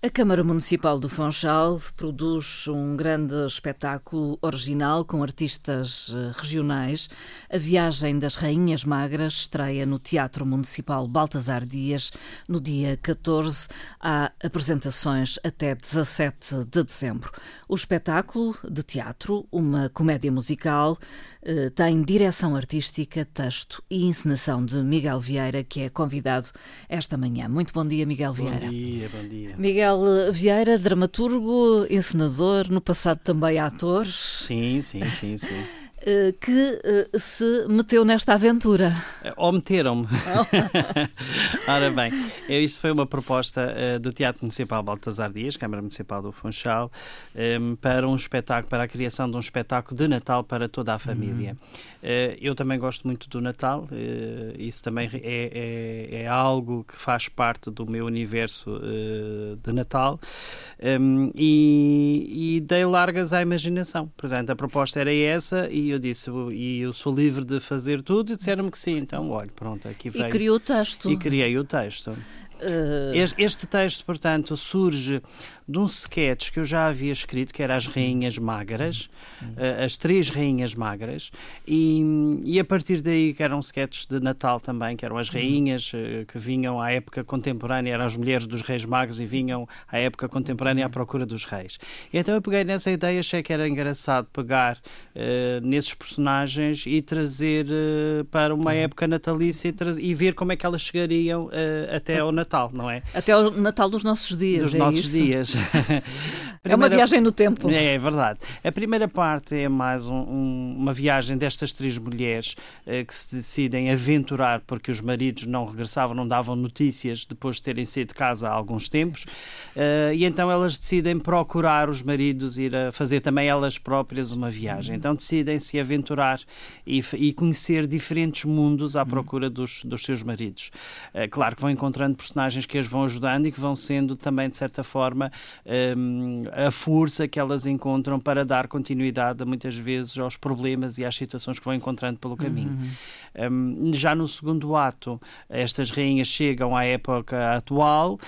A Câmara Municipal do Funchal produz um grande espetáculo original com artistas eh, regionais. A Viagem das Rainhas Magras estreia no Teatro Municipal Baltasar Dias no dia 14. Há apresentações até 17 de dezembro. O espetáculo de teatro, uma comédia musical, eh, tem direção artística, texto e encenação de Miguel Vieira, que é convidado esta manhã. Muito bom dia, Miguel Vieira. Bom dia, bom dia. Miguel Vieira, dramaturgo, encenador, no passado também ator. Sim, sim, sim, sim. Eh, que uh, se meteu nesta aventura. Eh, ou meteram-me. Ora bem, isto foi uma proposta uh, do Teatro Municipal Baltasar Dias, Câmara Municipal do Funchal, um, para um espetáculo, para a criação de um espetáculo de Natal para toda a família. Uhum. eu também gosto muito do Natal, isso também é, é, é, algo que faz parte do meu universo de Natal um, e, e dei largas à imaginação. Portanto, a proposta era essa e eu disse, e eu sou livre de fazer tudo, e disseram-me que sim. Então, olha, pronto, aqui veio. E criou o texto. E criei o texto. Uh... Este texto, portanto, surge de um sketch que eu já havia escrito, que era As Rainhas Magras, uh, as Três Rainhas Magras, e, e, a partir daí, que eram sketches de Natal também, que eram as rainhas uh, que vinham à época contemporânea, eram as mulheres dos reis magos e vinham à época contemporânea à procura dos reis. E então eu peguei nessa ideia, achei que era engraçado pegar uh, nesses personagens e trazer para uma época natalícia e, e, ver como é que elas chegariam até ao Natal, não é? Até ao Natal dos nossos dias. Dos é nossos isso? dias. primeira... É uma viagem no tempo. É, é verdade. A primeira parte é mais um, um, uma viagem destas três mulheres uh, que se decidem aventurar porque os maridos não regressavam, não davam notícias depois de terem saído de casa há alguns tempos. Uh, e então elas decidem procurar os maridos, ir a fazer também elas próprias uma viagem. Então decidem se aventurar e, e conhecer diferentes mundos à procura dos, dos seus maridos. Uh, claro que vão encontrando personagens que as vão ajudando e que vão sendo também, de certa forma, um, a força que elas encontram para dar continuidade, muitas vezes, aos problemas e às situações que vão encontrando pelo caminho. Uhum. Um, já no segundo ato, estas rainhas chegam à época atual uh,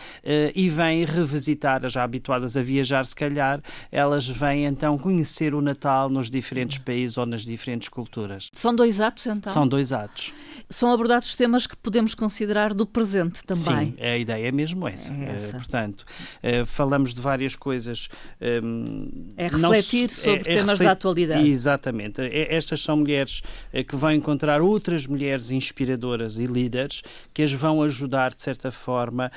e vêm revisitar, já habituadas a viajar, se calhar, elas vêm então conhecer o Natal nos diferentes países ou nas diferentes culturas. São dois atos, então? São dois atos são abordados temas que podemos considerar do presente também. Sim, a ideia é mesmo essa. É essa. Uh, portanto, uh, falamos de várias coisas. Um, é refletir sobre é, temas da atualidade. Exatamente. É, estas são mulheres uh, que vão encontrar outras mulheres inspiradoras e líderes que as vão ajudar, de certa forma,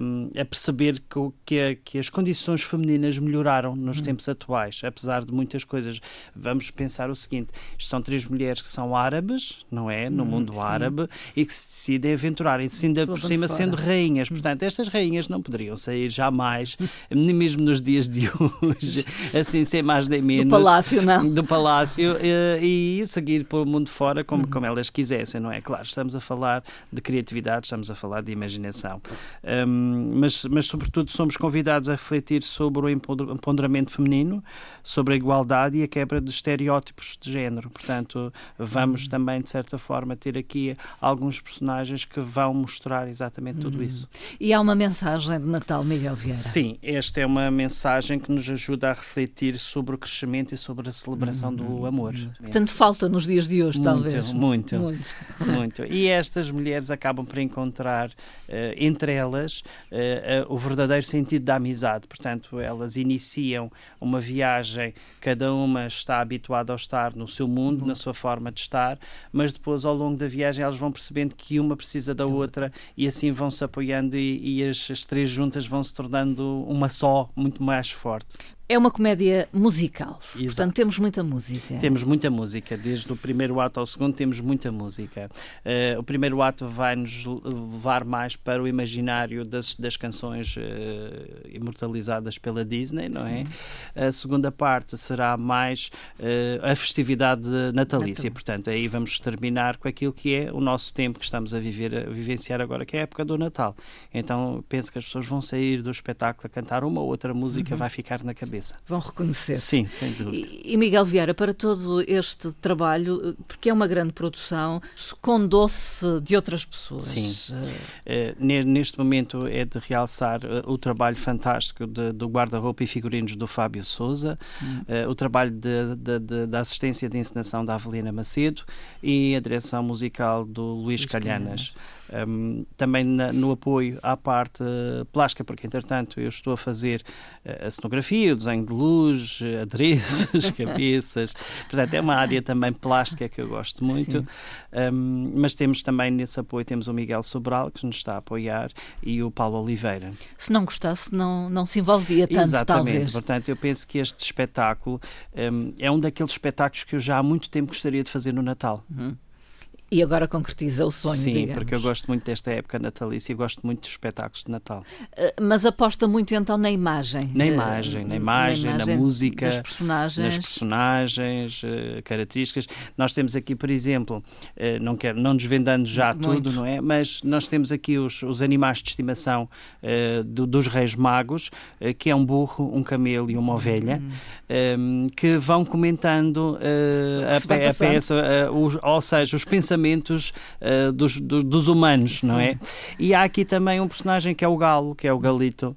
um, a perceber que, que, que, as condições femininas melhoraram nos hum. tempos atuais, apesar de muitas coisas. Vamos pensar o seguinte: são três mulheres que são árabes, não é? No hum, mundo árabe e que se decidem aventurar, e ainda por cima sendo rainhas. Hum. Portanto, estas rainhas não poderiam sair jamais, nem mesmo nos dias de hoje, assim, sem mais nem menos. Do palácio, não. Do palácio eh, e seguir pelo mundo fora como, como elas quisessem, não é? Claro, estamos a falar de criatividade, estamos a falar de imaginação. Um, mas, mas, sobretudo, somos convidados a refletir sobre o empoderamento feminino, sobre a igualdade e a quebra de estereótipos de género. Portanto, vamos também, de certa forma, ter aqui aqui alguns personagens que vão mostrar exatamente tudo uhum. isso. E há uma mensagem de Natal, Miguel Vieira? Sim, esta é uma mensagem que nos ajuda a refletir sobre o crescimento e sobre a celebração uhum. do amor. Tanto falta nos dias de hoje, muito, talvez. Muito, muito, muito. E estas mulheres acabam por encontrar uh, entre elas uh, uh, o verdadeiro sentido da amizade. Portanto, elas iniciam uma viagem, cada uma está habituada a estar no seu mundo, uhum. na sua forma de estar, mas depois, ao longo da viagem elas vão percebendo que uma precisa da outra e assim vão se apoiando e, e as, as três juntas vão se tornando uma só, muito mais forte. É uma comédia musical, Exato. portanto temos muita música. Temos muita música, desde o primeiro ato ao segundo temos muita música. Uh, o primeiro ato vai nos levar mais para o imaginário das, das canções uh, imortalizadas pela Disney, não é? Sim. é? A segunda parte será mais uh, a festividade natalícia, Natal. portanto aí vamos terminar com aquilo que é o nosso tempo que estamos a viver, a vivenciar agora, que é a época do Natal. Então penso que as pessoas vão sair do espetáculo a cantar uma ou outra música, uhum. vai ficar na cabeça. Vão reconhecer. Sim, sem dúvida. E, e Miguel Vieira, para todo este trabalho, porque é uma grande produção, secondou-se de outras pessoas. Sim. Uh, neste momento é de realçar uh, o trabalho fantástico de, do guarda-roupa e figurinos do Fábio Souza, hum. uh, o trabalho de, de, da assistência de encenação da Avelina Macedo e a direção musical do Luís, Luís Calhanas. Calhanas. Um, também na, no apoio à parte uh, plástica, porque entretanto eu estou a fazer uh, a cenografia, o desenho de luz, adereços, cabeças, portanto é uma área também plástica que eu gosto muito, um, mas temos também nesse apoio, temos o Miguel Sobral que nos está a apoiar e o Paulo Oliveira. Se não gostasse não, não se envolvia tanto Exatamente, talvez. portanto eu penso que este espetáculo um, é um daqueles espetáculos que eu já há muito tempo gostaria de fazer no Natal. Uhum. E agora concretiza o sonho, Sim, digamos. porque eu gosto muito desta época natalícia e gosto muito dos espetáculos de Natal. Eh, mas aposta muito então na imagem. Na imagem, na imagem, na, imagem, na música, nas personagens. nas personagens, uh, características. Nós temos aqui, por exemplo, uh, não quero, não desvendando já muito. tudo, não é? Mas nós temos aqui os, os animais de estimação do, dos Reis Magos, que é um burro, um camelo e uma ovelha, um, ehm, que vão comentando a, a, peça, ou seja, os pensamentos pensamentos uh, dos, dos, dos, humanos, Sim. não é? E há aqui também um personagem que é o Galo, que é o Galito,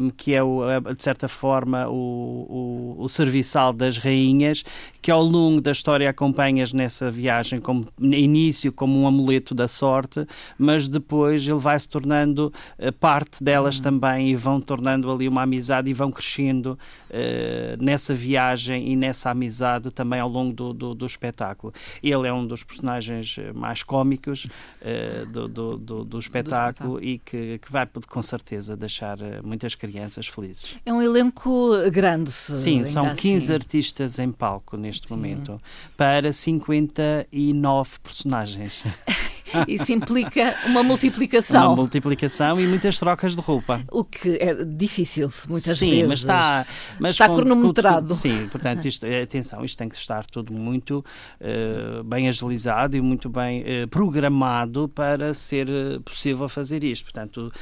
um, que é, o, de certa forma, o, o, o, serviçal das rainhas, que ao longo da história acompanhas nessa viagem, como início como um amuleto da sorte, mas depois ele vai se tornando uh, parte delas uhum. também e vão tornando ali uma amizade e vão crescendo uh, nessa viagem e nessa amizade também ao longo do, do, do espetáculo. Ele é um dos personagens eh, mais cómicos uh, do, do, do, do, espetáculo e que, que vai com certeza deixar muito muitas crianças felizes. É um elenco grande. Sim, são 15 assim. artistas em palco neste Sim. momento para 59 personagens. Isso implica uma multiplicação. Uma multiplicação e muitas trocas de roupa. O que é difícil, muitas sim, vezes. Sim, mas está, mas está com, cronometrado. Com, sim, portanto, isto, atenção, isto tem que estar tudo muito uh, bem agilizado e muito bem uh, programado para ser uh, possível fazer isto. Portanto,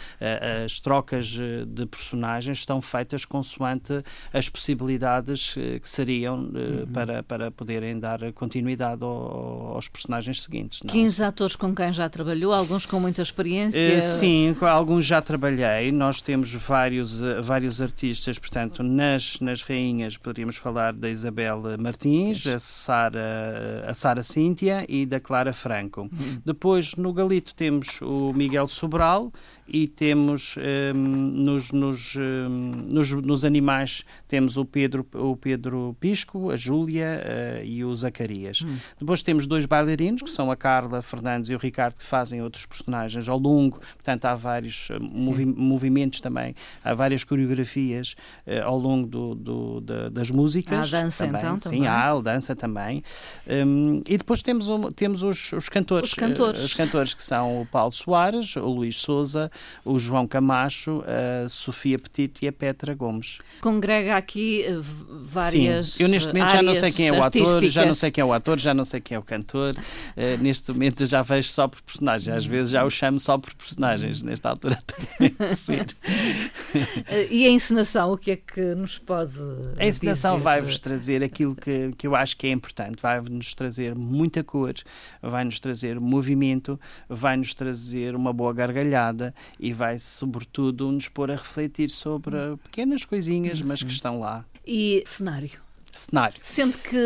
as trocas de personagens estão feitas consoante as possibilidades que seriam uhum. para, para poderem dar continuidade ao, aos personagens seguintes. Não? 15 atores com quem já trabalhou, alguns com muita experiência? Uh, sim, com alguns já trabalhei. Nós temos vários, uh, vários artistas, portanto, nas, nas rainhas poderíamos falar da Isabel Martins, a Sara, a Sara Cíntia e da Clara Franco. Uhum. Depois, no Galito, temos o Miguel Sobral e temos um, ehm, nos, nos, um, ehm, nos, nos, animais temos o Pedro, o Pedro Pisco, a Júlia uh, e o Zacarias. Hum. Depois temos dois bailarinos, que são a Carla Fernandes e o Ricardo, que fazem outros personagens ao longo, portanto há vários uh, movi movimentos também, há várias coreografias uh, ao longo do, do, das músicas. Há dança também. então Sim, também. há a dança também. Um, e depois temos, temos os, os cantores. Os cantores. os cantores que são o Paulo Soares, o Luís Souza, o João Camacho, a Sofia Petito e a Petra Gomes. Congrega aqui eh, várias. Sim, eu neste momento já não sei quem é o ator, já não sei quem é o ator, já não sei quem é o cantor. Uh, neste momento já vejo só por personagens, às vezes já o chamo só por personagens, nesta altura tem de ser. E a encenação, o que é que nos pode. A encenação vai-vos trazer aquilo que, que eu acho que é importante, vai-nos trazer muita cor, vai-nos trazer movimento, vai-nos trazer uma boa gargalhada e vai, sobretudo, nos pôr a refletir sobre pequenas coisinhas, mas que estão lá. E cenário? Cenário. Sendo que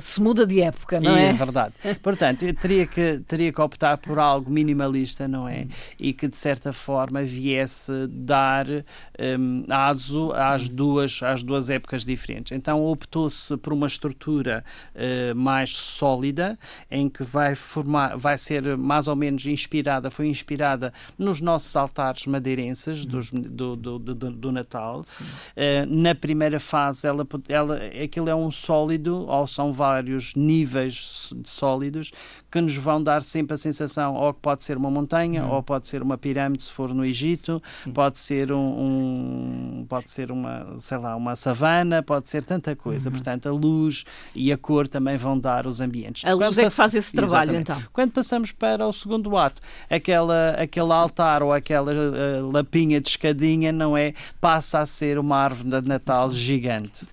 se muda de época, não é? É verdade. Portanto, eu teria que, teria que optar por algo minimalista, não é? E que de certa forma viesse dar um, aso às duas, às duas épocas diferentes. Então optou-se por uma estrutura uh, mais sólida, em que vai formar, vai ser mais ou menos inspirada, foi inspirada nos nossos altares madeirenses dos, do, do, do, do Natal. Uh, na primeira fase, ela, ela, aquilo é um sólido, ou são vários níveis de sólidos, que nos vão dar sempre a sensação, ou que pode ser uma montanha, uhum. ou pode ser uma pirâmide, se for no Egito, Sim. pode ser um, um, pode ser uma, sei lá, uma savana, pode ser tanta coisa. Uhum. Portanto, a luz e a cor também vão dar os ambientes. A luz Quando é que faz esse trabalho, Exatamente. então. Quando passamos para o segundo ato, aquela, aquele altar ou aquela eh, lapinha de escadinha, não é? Passa a ser uma árvore de Natal gigante.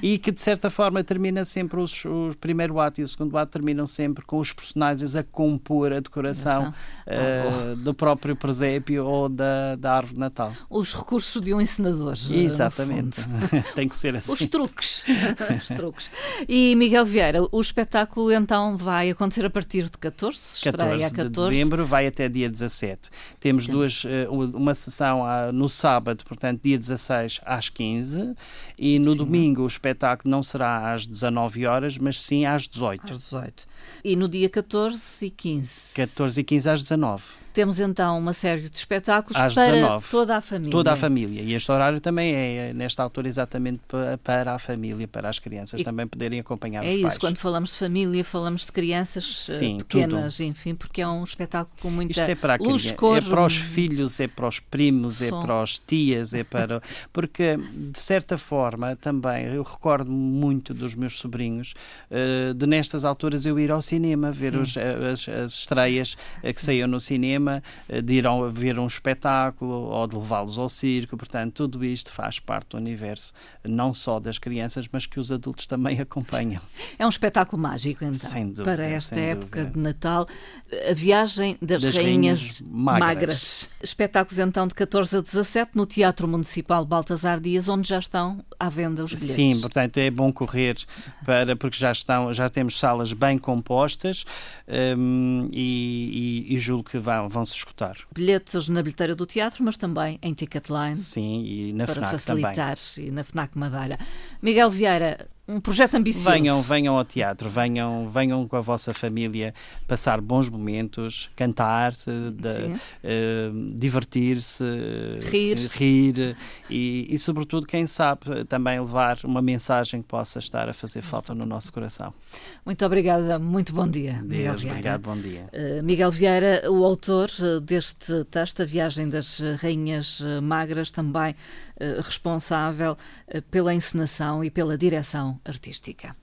E que de certa forma termina sempre os, o primeiro ato e o segundo ato terminam sempre com os personagens a compor a decoração eh, do próprio presépio ou da, da árvore de Natal. Os recursos de um encenador. eh, Exatamente. Tem que ser assim. Os truques. Os truques. E Miguel Vieira, o espetáculo então vai acontecer a partir de 14, estreia 14 a de 14. dezembro, vai até dia 17. Temos Sim. duas, eh, uma sessão ah, no sábado, portanto, dia 16 às 15, e no domingo o espetáculo não será às 19 horas, mas sim às 18. Às 18. E no dia 14 e 15. 14 e 15 às 19. Temos então uma série de espetáculos Às para 19. toda a família. Toda a família. E este horário também é, eh, nesta altura, exatamente pa- para a família, para as crianças E- também poderem acompanhar É os isso, pais. quando falamos de família, falamos de crianças eh, Sim, pequenas, enfim, porque é um espetáculo com muita Isto é para a luz, criança, cor, é para os filhos, é para os primos, é som. para os tias, é para. Porque, de certa forma, também, eu recordo muito dos meus sobrinhos eh, de nestas alturas eu ir ao cinema, ver os- as, as estreias eh, que saíam no cinema, eh, de ir ao- ver um espetáculo ou de levá-los ao circo. Portanto, tudo isto faz parte do universo, não só das crianças, mas que os adultos também acompanham. É um espetáculo mágico, então, Sem dúvida, para esta época dúvida. de Natal. A viagem das, Das rainhas, Rainhas Magras. magras. Espetáculos então de 14 a 17 no Teatro Municipal Baltasar Dias, onde já estão à venda os bilhetes. Sim, portanto é bom correr para porque já estão, já temos salas bem compostas hum, e, e- e julgo que vão, vão se escutar. Bilhetes na bilheteira do teatro, mas também em Ticketline. Sim, e na para FNAC também. facilitar e na FNAC Madeira. Miguel Vieira, um projeto ambicioso. Venham, venham ao teatro, venham, venham com a vossa família passar bons momentos, cantar, da- Sim. eh, divertir-se, Rir. rir e, e, sobretudo, quem sabe, também levar uma mensagem que possa estar a fazer falta no nosso coração. Muito obrigada, muito bom dia, Miguel Vieira. obrigado, bom dia. Uh, Miguel Vieira, o autor uh, deste texto, A Viagem das uh, Rainhas uh, Magras, também uh, responsável uh, pela encenação e pela direção artística.